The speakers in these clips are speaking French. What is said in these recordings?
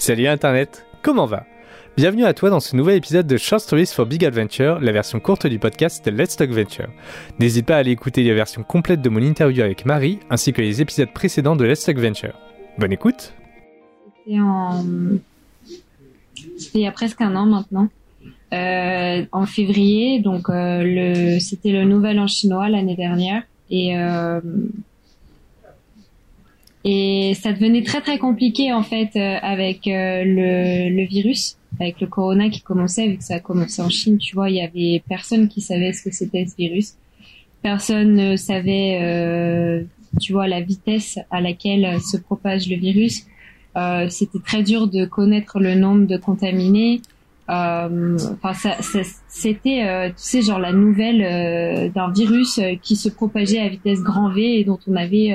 Salut Internet, comment va? Bienvenue à toi dans ce nouvel épisode de Short Stories for Big Adventure, la version courte du podcast Let's Talk Venture. N'hésite pas à aller écouter la version complète de mon interview avec Marie, ainsi que les épisodes précédents de Let's Talk Venture. Bonne écoute C'était il y a presque un an maintenant. Euh, en février, donc euh, c'était le nouvel an chinois l'année dernière. Et euh, et ça devenait très très compliqué en fait euh, avec euh, le, le, virus, avec le corona qui commençait, vu que ça a commencé en Chine, tu vois, il y avait personne qui savait ce que c'était ce virus. Personne ne savait, euh, tu vois, la vitesse à laquelle se propage le virus. Euh, c'était très dur de connaître le nombre de contaminés. Enfin, ça, ça, c'était, tu sais, genre la nouvelle d'un virus qui se propageait à vitesse grand V et dont on avait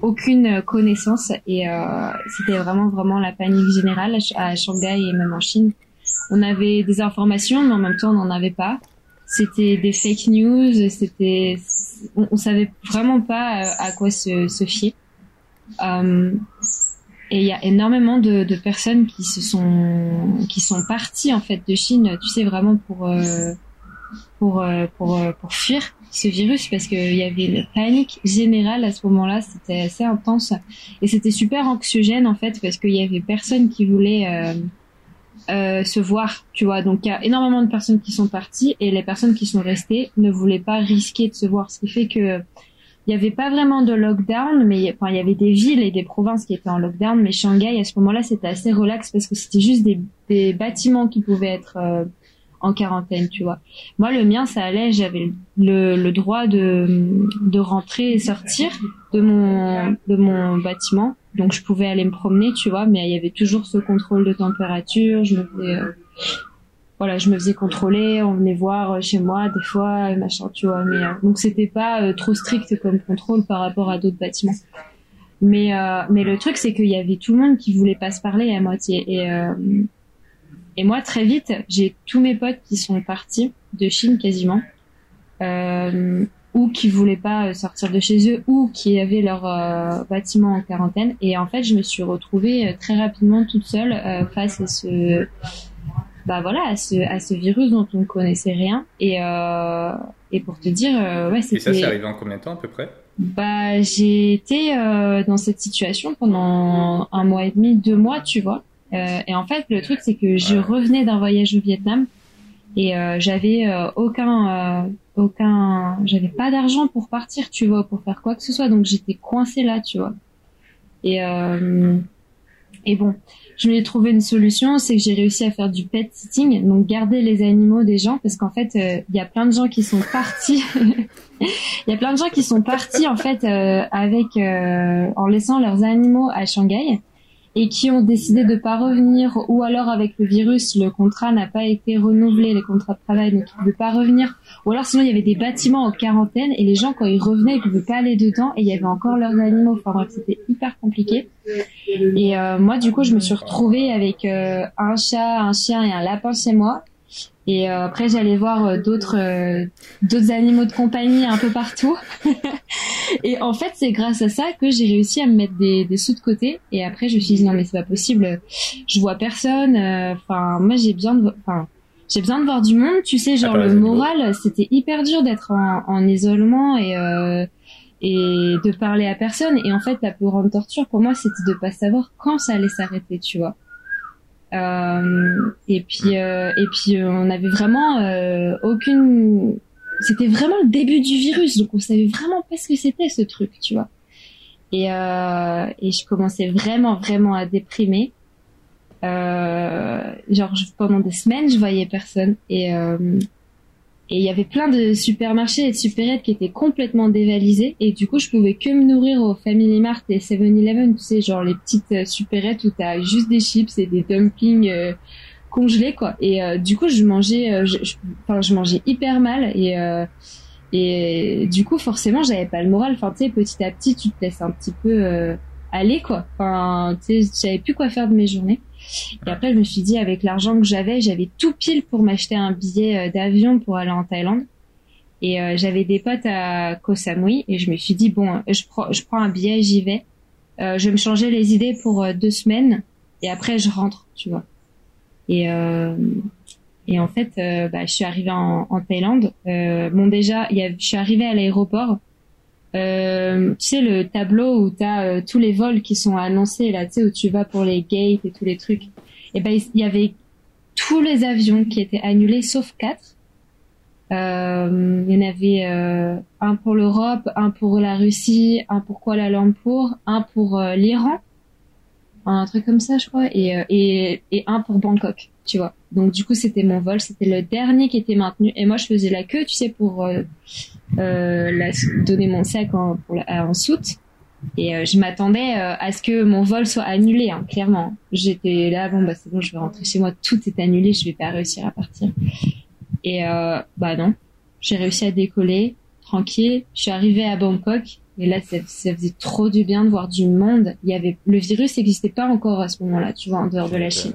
aucune connaissance et euh, c'était vraiment vraiment la panique générale à Shanghai et même en Chine. On avait des informations mais en même temps on n'en avait pas. C'était des fake news, c'était on, on, savait vraiment pas euh, à quoi se, se fier. Euh, et il y a énormément de, de, personnes qui se sont qui sont parties en fait de Chine, tu sais vraiment pour euh, pour euh, pour pour fuir ce virus parce qu'il y avait une panique générale à ce moment-là, c'était assez intense. Et c'était super anxiogène en fait parce qu'il y avait personne qui voulait euh, euh, se voir, tu vois. Donc il y a énormément de personnes qui sont parties et les personnes qui sont restées ne voulaient pas risquer de se voir, ce qui fait que il y avait pas vraiment de lockdown, mais enfin il y avait des villes et des provinces qui étaient en lockdown, mais Shanghai à ce moment-là c'était assez relax parce que c'était juste des, des, bâtiments qui pouvaient être euh, en quarantaine, tu vois. Moi, le mien, ça allait, j'avais le, droit de, de rentrer et sortir de mon, de mon bâtiment. Donc, je pouvais aller me promener, tu vois, mais il y avait toujours ce contrôle de température. Je me faisais, euh, voilà, je me faisais contrôler, on venait voir chez moi des fois, machin, tu vois. Mais, euh, donc, c'était pas euh, trop strict comme contrôle par rapport à d'autres bâtiments. Mais, mais le truc, c'est qu'il y avait tout le monde qui voulait pas se parler à moitié. Et, et moi, très vite, j'ai tous mes potes qui sont partis de Chine quasiment, euh, ou qui voulaient pas sortir de chez eux, ou qui avaient leur euh, bâtiment en quarantaine. Et en fait, je me suis retrouvée euh, très rapidement toute seule euh, face à ce, bah voilà, à ce, à ce virus dont on ne connaissait rien. Et, euh, et pour te dire, ouais, c'était. Et ça, c'est arrivé en combien de temps à peu près? Bah, j'ai été dans cette situation pendant un mois et demi, deux mois, tu vois. Euh, et en fait, le truc, c'est que je revenais d'un voyage au Vietnam et euh, j'avais euh, aucun, aucun, j'avais pas d'argent pour partir, tu vois, pour faire quoi que ce soit. Donc j'étais coincée là, tu vois. Et et bon, je me trouvé une solution, c'est que j'ai réussi à faire du pet sitting, donc garder les animaux des gens, parce qu'en fait, il y a plein de gens qui sont partis. Il y a plein de gens qui sont partis en fait avec en laissant leurs animaux à Shanghai et qui ont décidé de pas revenir ou alors avec le virus le contrat n'a pas été renouvelé les contrats de travail donc ne pouvaient pas revenir ou alors sinon il y avait des bâtiments en quarantaine et les gens quand ils revenaient ils pouvaient pas aller dedans et il y avait encore leurs animaux. Enfin bref c'était hyper compliqué. Et euh, moi du coup je me suis retrouvée avec euh, un chat un chien et un lapin chez moi et euh, après, j'allais voir euh, d'autres euh, d'autres animaux de compagnie un peu partout. et en fait, c'est grâce à ça que j'ai réussi à me mettre des, des sous de côté. Et après, je me suis dit non mais c'est pas possible. Je vois personne. Enfin, moi j'ai besoin de. Enfin, j'ai besoin de voir du monde. Tu sais, genre le moral, c'était hyper dur d'être en, en, isolement et et de parler à personne. Et en fait, la plus grande torture pour moi, c'était de pas savoir quand ça allait s'arrêter. Tu vois. Euh, et puis euh, et puis euh, on avait vraiment aucune c'était vraiment le début du virus donc on savait vraiment pas ce que c'était ce truc tu vois. Et euh, et je commençais vraiment vraiment à déprimer. Euh, genre pendant des semaines je voyais personne. Et euh, et il y avait plein de supermarchés et de supérettes qui étaient complètement dévalisés. Et du coup, je pouvais que me nourrir au Family Mart et 7-Eleven, tu sais, genre les petites euh, supérettes où t'as juste des chips et des dumplings euh, congelés, quoi. Et euh, du coup, je mangeais, je, enfin, je mangeais hyper mal et et du coup, forcément, j'avais pas le moral. Enfin, tu sais, petit à petit, tu te laisses un petit peu aller, quoi. Enfin, tu sais, j'avais plus quoi faire de mes journées. Et après, je me suis dit, avec l'argent que j'avais, j'avais tout pile pour m'acheter un billet euh, d'avion pour aller en Thaïlande. Et euh, j'avais des potes à Koh Samui et je me suis dit, bon, je prends, je prends un billet, j'y vais. Euh, je vais me changer les idées pour deux semaines. et après je rentre, tu vois. Et et en fait, bah, je suis arrivée en, Thaïlande. Bon déjà, je suis arrivée à l'aéroport. Euh, tu sais le tableau où tu as euh, tous les vols qui sont annoncés là, tu sais où tu vas pour les gates et tous les trucs. Et ben il y avait tous les avions qui étaient annulés sauf quatre. Euh, il y en avait un pour l'Europe, un pour la Russie, un pour Kuala Lumpur, un pour l'Iran, un truc comme ça je crois, et un pour Bangkok, tu vois. Donc du coup c'était mon vol, c'était le dernier qui était maintenu, et moi je faisais la queue, tu sais, pour euh, la, donner mon sac en, pour la, en soute. Et euh, je m'attendais euh, à ce que mon vol soit annulé, hein, clairement. J'étais là, bon, bah c'est bon, je vais rentrer chez moi, tout est annulé, je vais pas réussir à partir. Et euh, bah non, j'ai réussi à décoller, tranquille. Je suis arrivée à Bangkok, et là, ça, ça, faisait trop du bien de voir du monde. Il y avait le virus n'existait pas encore à ce moment-là, tu vois, en dehors de la Chine.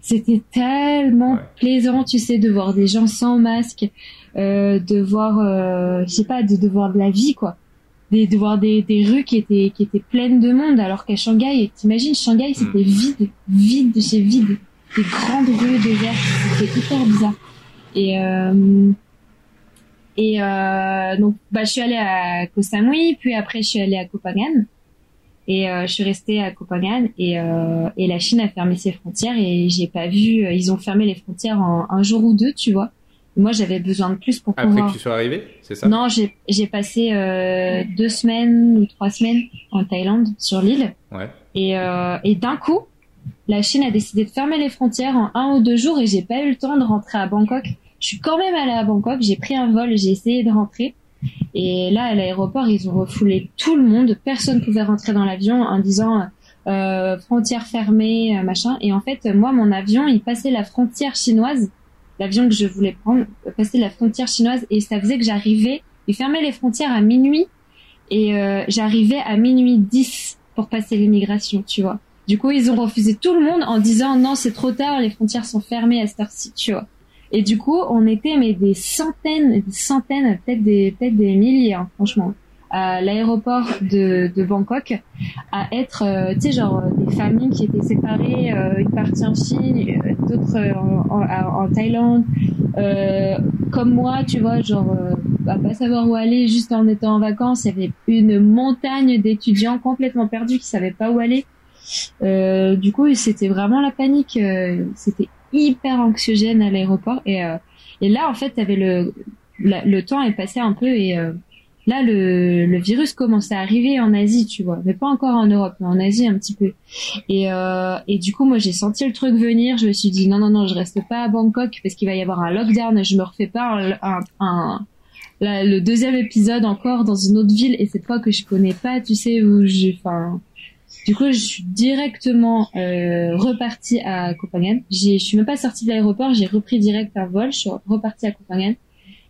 C'était tellement ouais. plaisant, tu sais, de voir des gens sans masque, euh, de voir, euh, je sais pas, de, de voir de la vie, quoi. Des, de voir des, des rues qui étaient qui étaient pleines de monde alors qu'à Shanghai t'imagines Shanghai c'était vide vide de chez vide. Des grandes rues désertes c'était hyper bizarre. Et euh, et euh, donc bah je suis allée à Koh Samui puis après je suis allée à Phangan et euh, je suis restée à et euh, et la Chine a fermé ses frontières et j'ai pas vu ils ont fermé les frontières en un jour ou deux tu vois moi, j'avais besoin de plus pour Après pouvoir. que tu sois arrivé, c'est ça? Non, j'ai j'ai passé euh, deux semaines ou trois semaines en Thaïlande sur l'île. Ouais. Et euh, et d'un coup, la Chine a décidé de fermer les frontières en un ou deux jours et j'ai pas eu le temps de rentrer à Bangkok. Je suis quand même allée à Bangkok, j'ai pris un vol, j'ai essayé de rentrer. Et là, à l'aéroport, ils ont refoulé tout le monde. Personne pouvait rentrer dans l'avion en disant euh, frontières fermées, euh, machin. Et en fait, moi, mon avion, il passait la frontière chinoise l'avion que je voulais prendre passait la frontière chinoise et ça faisait que j'arrivais, ils fermaient les frontières à minuit et euh, j'arrivais à minuit 10 pour passer l'immigration, tu vois. Du coup, ils ont refusé tout le monde en disant non, c'est trop tard, les frontières sont fermées à cette heure-ci, tu vois. Et du coup, on était mais des centaines, des centaines, peut-être des peut-être des milliers, hein, franchement, à l'aéroport de, de Bangkok, à être, euh, tu sais, genre des familles qui étaient séparées, euh, une partie en Chine, d'autres en, en, en, Thaïlande, euh, comme moi, tu vois, genre à pas savoir où aller, juste en étant en vacances, il y avait une montagne d'étudiants complètement perdus qui savaient pas où aller. du coup, c'était vraiment la panique. c'était hyper anxiogène à l'aéroport et et là, en fait, avait le le temps est passé un peu et là le, le virus commençait à arriver en Asie, tu vois, mais pas encore en Europe, mais en Asie un petit peu. Et, euh, et du coup, moi j'ai senti le truc venir. Je me suis dit non non non, je reste pas à Bangkok parce qu'il va y avoir un lockdown. Je me refais pas un, un, un le deuxième épisode encore dans une autre ville et cette fois que je connais pas, tu sais où j'ai, enfin. Du coup, je suis directement euh, à Copenhague. Je suis même pas sortie de l'aéroport, j'ai repris direct un vol, je suis repartie à Copenhague.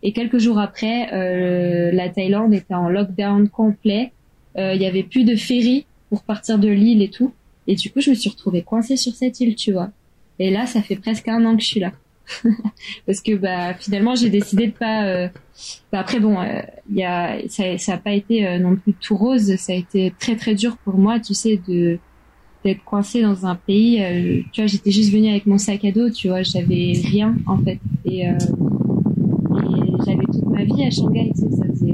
Et quelques jours après, euh, la Thaïlande était en lockdown complet. Euh, il y avait plus de ferry pour partir de l'île et tout. Et du coup, je me suis retrouvée coincée sur cette île, tu vois. Et là, ça fait presque un an que je suis là. Parce que bah finalement, j'ai décidé de pas. Euh... Bah, après bon, il y a ça, ça a pas été non plus tout rose. Ça a été très très dur pour moi, tu sais, de d'être coincée dans un pays. tu vois, j'étais juste venue avec mon sac à dos, tu vois, j'avais rien en fait. Et j'avais toute ma vie à Shanghai, tu sais, ça faisait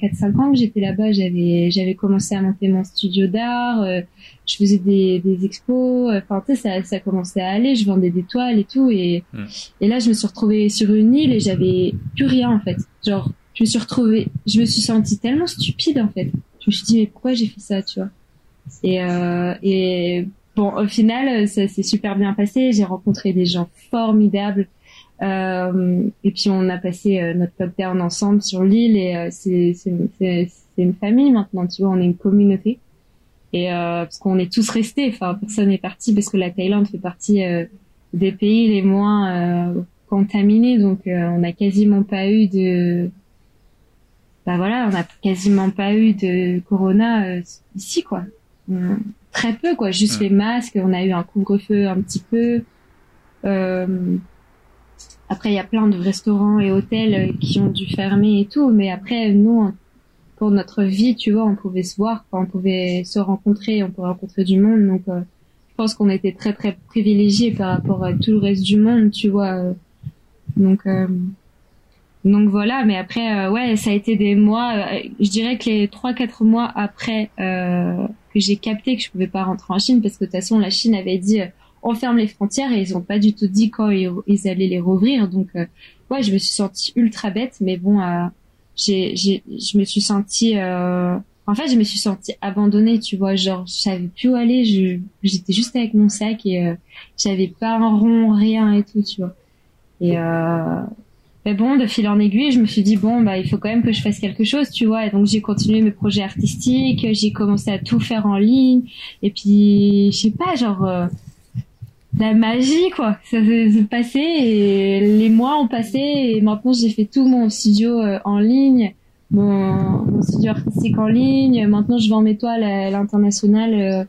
4-5 ans que j'étais là-bas, j'avais j'avais commencé à monter mon studio d'art, euh, je faisais des, des expos, enfin tu sais, ça, ça commençait à aller, je vendais des toiles et tout, et, mm. et là je me suis retrouvée sur une île et j'avais plus rien en fait. Genre, je me suis retrouvée, je me suis sentie tellement stupide en fait. Je me suis dit mais pourquoi j'ai fait ça, tu vois? Et euh, et bon, au final, ça s'est super bien passé, j'ai rencontré des gens formidables. Euh, et puis on a passé euh, notre lockdown ensemble sur l'île et euh, c'est c'est une famille maintenant, tu vois, on est une communauté. Et euh, parce qu'on est tous restés, enfin personne n'est parti parce que la Thaïlande fait partie des pays les moins contaminés, donc on n'a quasiment pas eu de, bah voilà, on n'a quasiment pas eu de corona ici quoi. très peu quoi, juste les masques, on a eu un couvre-feu un petit peu. Euh, après, il y a plein de restaurants et hôtels euh, qui ont dû fermer et tout, mais après, nous, pour notre vie, tu vois, on pouvait se voir, on pouvait se rencontrer, on pouvait rencontrer du monde, donc euh, pense qu'on était très très privilégiés par rapport à tout le reste du monde, tu vois. Donc donc voilà, mais après ouais, ça a été des mois. je dirais que les trois quatre mois après que j'ai capté que je pouvais pas rentrer en Chine parce que de toute façon la Chine avait dit on ferme les frontières et ils ont pas du tout dit quand ils, allaient les rouvrir. Donc ouais, je me suis sentie ultra bête, mais bon, j'ai j'ai je me suis sentie en fait, je me suis sentie abandonnée, tu vois, genre je savais plus où aller, je j'étais juste avec mon sac et euh, j'avais pas un rond, rien et tout, tu vois. Et euh, mais bon, de fil en aiguille, je me suis dit bon bah il faut quand même que je fasse quelque chose, tu vois. Et donc j'ai continué mes projets artistiques, j'ai commencé à tout faire en ligne et puis je sais pas, genre euh, la magie quoi. Ça s'est passé et les mois ont passé et maintenant j'ai fait tout mon studio euh, en ligne mon, studio artistique en ligne. Maintenant, je vends mes toiles à l'international euh,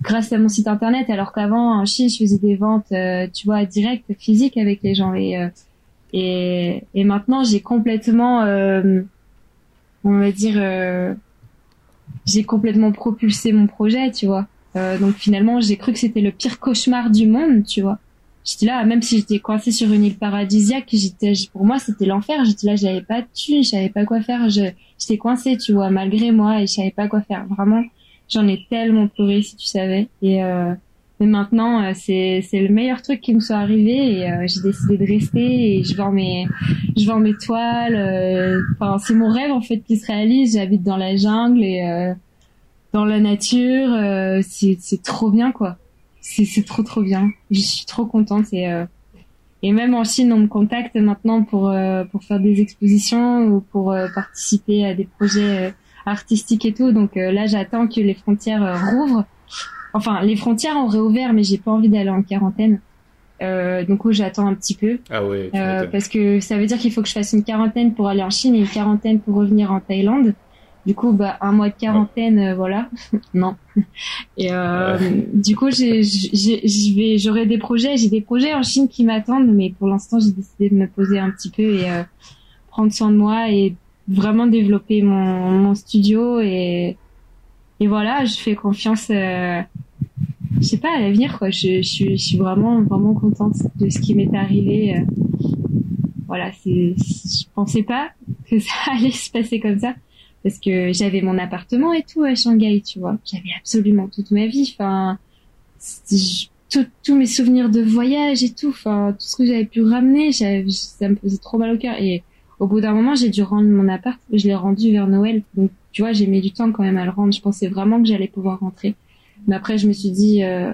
grâce à mon site internet, alors qu'avant, en Chine, je faisais des ventes, euh, tu vois, direct, physiques avec les gens. Et, et, et, maintenant, j'ai complètement, on va dire, j'ai complètement propulsé mon projet, tu vois. Donc finalement, j'ai cru que c'était le pire cauchemar du monde, tu vois j'étais là, même si j'étais coincée sur une île paradisiaque, j'étais, pour moi, c'était l'enfer. J'étais là, j'avais pas de thunes, je pas quoi faire. j'étais coincée, tu vois, malgré moi, et je savais pas quoi faire. Vraiment, j'en ai tellement pleuré, si tu savais. Et euh, mais maintenant, euh, c'est c'est le meilleur truc qui me soit arrivé, et euh, j'ai décidé de rester. Et je vends mes je vends mes toiles. Euh, enfin, c'est mon rêve en fait qui se réalise. J'habite dans la jungle et dans la nature. c'est c'est trop bien, quoi c'est trop trop bien. Je suis trop contente et euh, et même en Chine, on me contacte maintenant pour euh, pour faire des expositions ou pour euh, participer à des projets artistiques et tout. Donc là, j'attends que les frontières rouvrent. Enfin, les frontières ont réouvert, mais j'ai pas envie d'aller en quarantaine. donc j'attends un petit peu. Ah ouais. parce que ça veut dire qu'il faut que je fasse une quarantaine pour aller en Chine et une quarantaine pour revenir en Thaïlande. Du coup, bah, un mois de quarantaine, euh, voilà. non. Et euh, du coup, j'ai, j'aurai des projets. J'ai des projets en Chine qui m'attendent, mais pour l'instant, j'ai décidé de me poser un petit peu et euh, prendre soin de moi et vraiment développer mon, mon studio et et voilà, je fais confiance. Euh, je sais pas à l'avenir quoi. Je, je, suis, je suis vraiment vraiment contente de ce qui m'est arrivé. Euh. voilà, c'est, je pensais pas que ça allait se passer comme ça parce que j'avais mon appartement et tout à Shanghai, tu vois. J'avais absolument toute ma vie, enfin, tous mes souvenirs de voyage et tout, enfin, tout ce que j'avais pu ramener, ça me faisait trop mal au cœur. Et au bout d'un moment, j'ai dû rendre mon appart, je l'ai rendu vers Noël. Donc, tu vois, j'ai mis du temps quand même à le rendre. Je pensais vraiment que j'allais pouvoir rentrer. Mais après, je me suis dit, euh,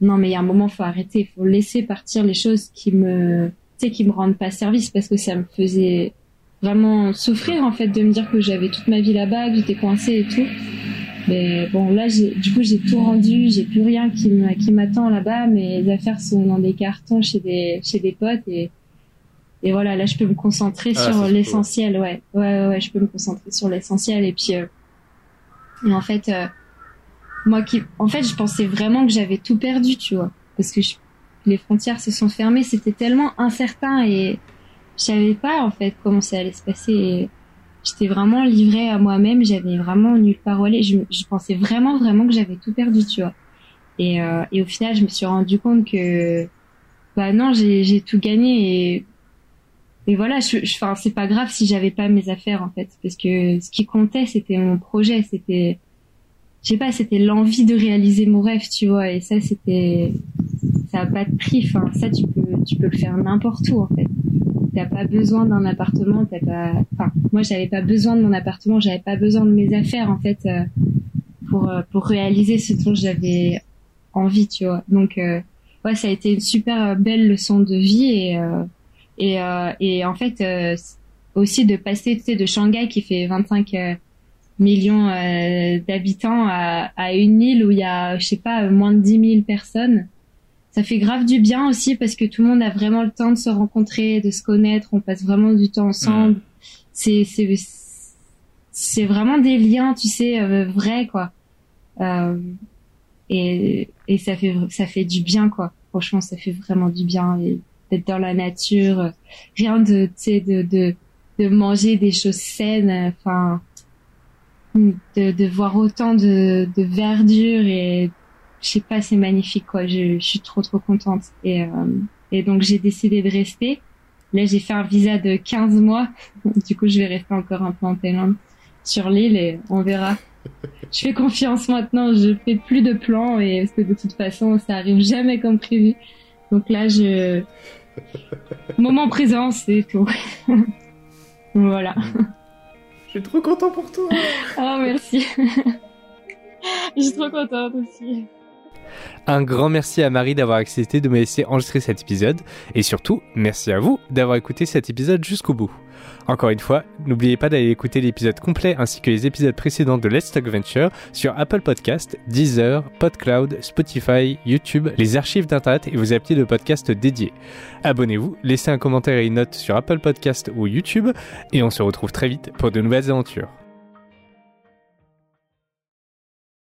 non, mais il y a un moment, faut arrêter, faut laisser partir les choses qui me, tu sais, qui me rendent pas service parce que ça me faisait vraiment souffrir en fait de me dire que j'avais toute ma vie là-bas, que j'étais coincée et tout. Mais bon, là, du coup, j'ai tout rendu, j'ai plus rien qui m'attend là-bas. Mes affaires sont dans des cartons chez des chez des potes et et voilà, là, je peux me concentrer ah, sur l'essentiel. Ouais. ouais, ouais, je peux me concentrer sur l'essentiel et puis euh, et en fait, euh, moi qui, en fait, je pensais vraiment que j'avais tout perdu, tu vois, parce que les frontières se sont fermées, c'était tellement incertain et je savais pas en fait comment ça allait se passer. J'étais vraiment livrée à moi-même, j'avais vraiment nulle part où aller. Je, je pensais vraiment vraiment que j'avais tout perdu, tu vois. Et, euh, et au final, je me suis rendu compte que bah non, j'ai tout gagné et et voilà, je, enfin c'est pas grave si j'avais pas mes affaires en fait, parce que ce qui comptait c'était mon projet, c'était je sais pas, c'était l'envie de réaliser mon rêve, tu vois, et ça c'était ça a pas de prix, enfin ça tu peux tu peux le faire n'importe où en fait t'as pas besoin d'un appartement, t'as pas, enfin, moi j'avais pas besoin de mon appartement, j'avais pas besoin de mes affaires en fait euh, pour euh, pour réaliser ce dont j'avais envie, tu vois. Donc euh, ouais, ça a été une super belle leçon de vie et et et en fait aussi de passer, tu sais, de Shanghai qui fait 25 millions d'habitants à, à une île où il y a, je sais pas, moins de 10 000 personnes ça fait grave du bien aussi parce que tout le monde a vraiment le temps de se rencontrer, de se connaître, on passe vraiment du temps ensemble. C'est c'est c'est vraiment des liens, tu sais, euh, vrais quoi. Euh, et et ça fait ça fait du bien quoi. Franchement, ça fait vraiment du bien d'être dans la nature, rien de tu sais de de de manger des choses saines, enfin de de voir autant de de verdure et je sais pas, c'est magnifique quoi. Je, je, suis trop trop contente et euh, et donc j'ai décidé de rester. Là, j'ai fait un visa de 15 mois. Du coup, je vais rester encore un peu en Thaïlande sur l'île et on verra. Je fais confiance maintenant. Je fais plus de plans et parce que de toute façon, ça arrive jamais comme prévu. Donc là, je moment présent, c'est tout. voilà. Je suis trop content pour toi. oh merci. Je suis trop contente aussi. Un grand merci à Marie d'avoir accepté de me laisser enregistrer cet épisode et surtout merci à vous d'avoir écouté cet épisode jusqu'au bout. Encore une fois, n'oubliez pas d'aller écouter l'épisode complet ainsi que les épisodes précédents de Let's Talk Venture sur Apple Podcast, Deezer, PodCloud, Spotify, YouTube, les archives d'internet et vos applis de podcast dédiés. Abonnez-vous, laissez un commentaire et une note sur Apple Podcast ou YouTube et on se retrouve très vite pour de nouvelles aventures.